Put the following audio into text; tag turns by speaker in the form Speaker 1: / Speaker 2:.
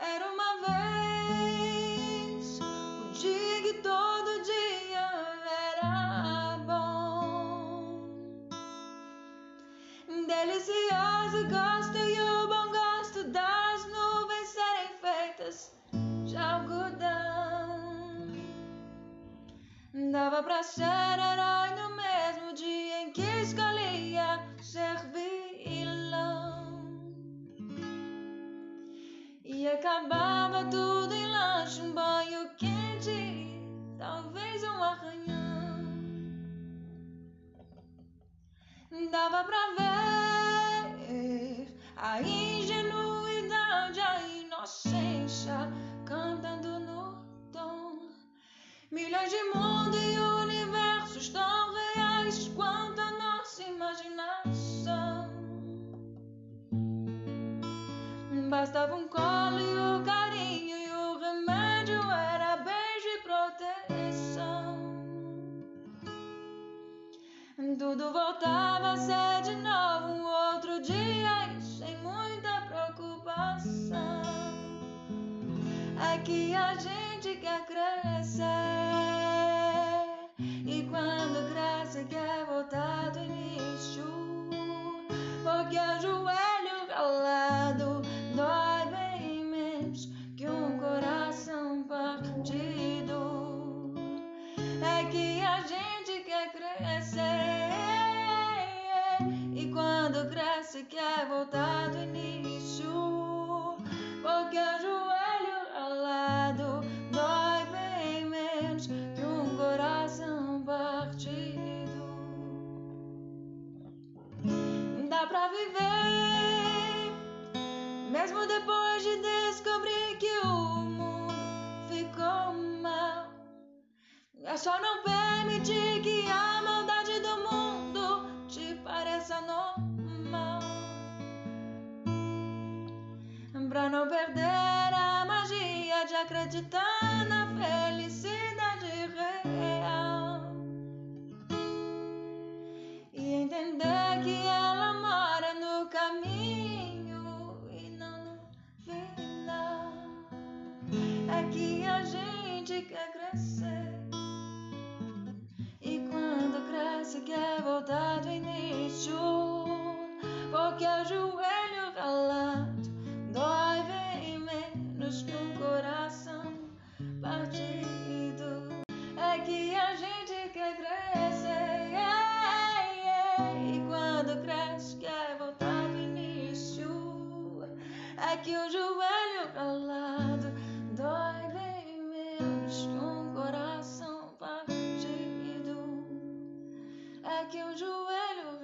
Speaker 1: Era uma vez um dia que todo dia era bom, delicioso gosto e o bom gosto das nuvens serem feitas de algodão. Dava pra ser acabava tudo em lanche, um banho quente, talvez um arranhão. Dava pra ver a ingenuidade, a inocência cantando no tom. Milhões de Bastava um colo e o carinho, e o remédio era beijo e proteção. Tudo voltava a ser de novo um outro dia e sem muita preocupação. É que a gente quer crescer e quando cresce quer voltar do início. Porque o joelho ralado É que a gente quer crescer e quando cresce quer voltar do início. Porque o É só não permitir que a maldade do mundo te pareça normal. Pra não perder a magia de acreditar na felicidade real. E entender que ela mora no caminho e não no final. É que a gente quer crescer. Crescer. E quando cresce quer voltar do início. É que o joelho ralado dói bem menos que um coração partido. É que o joelho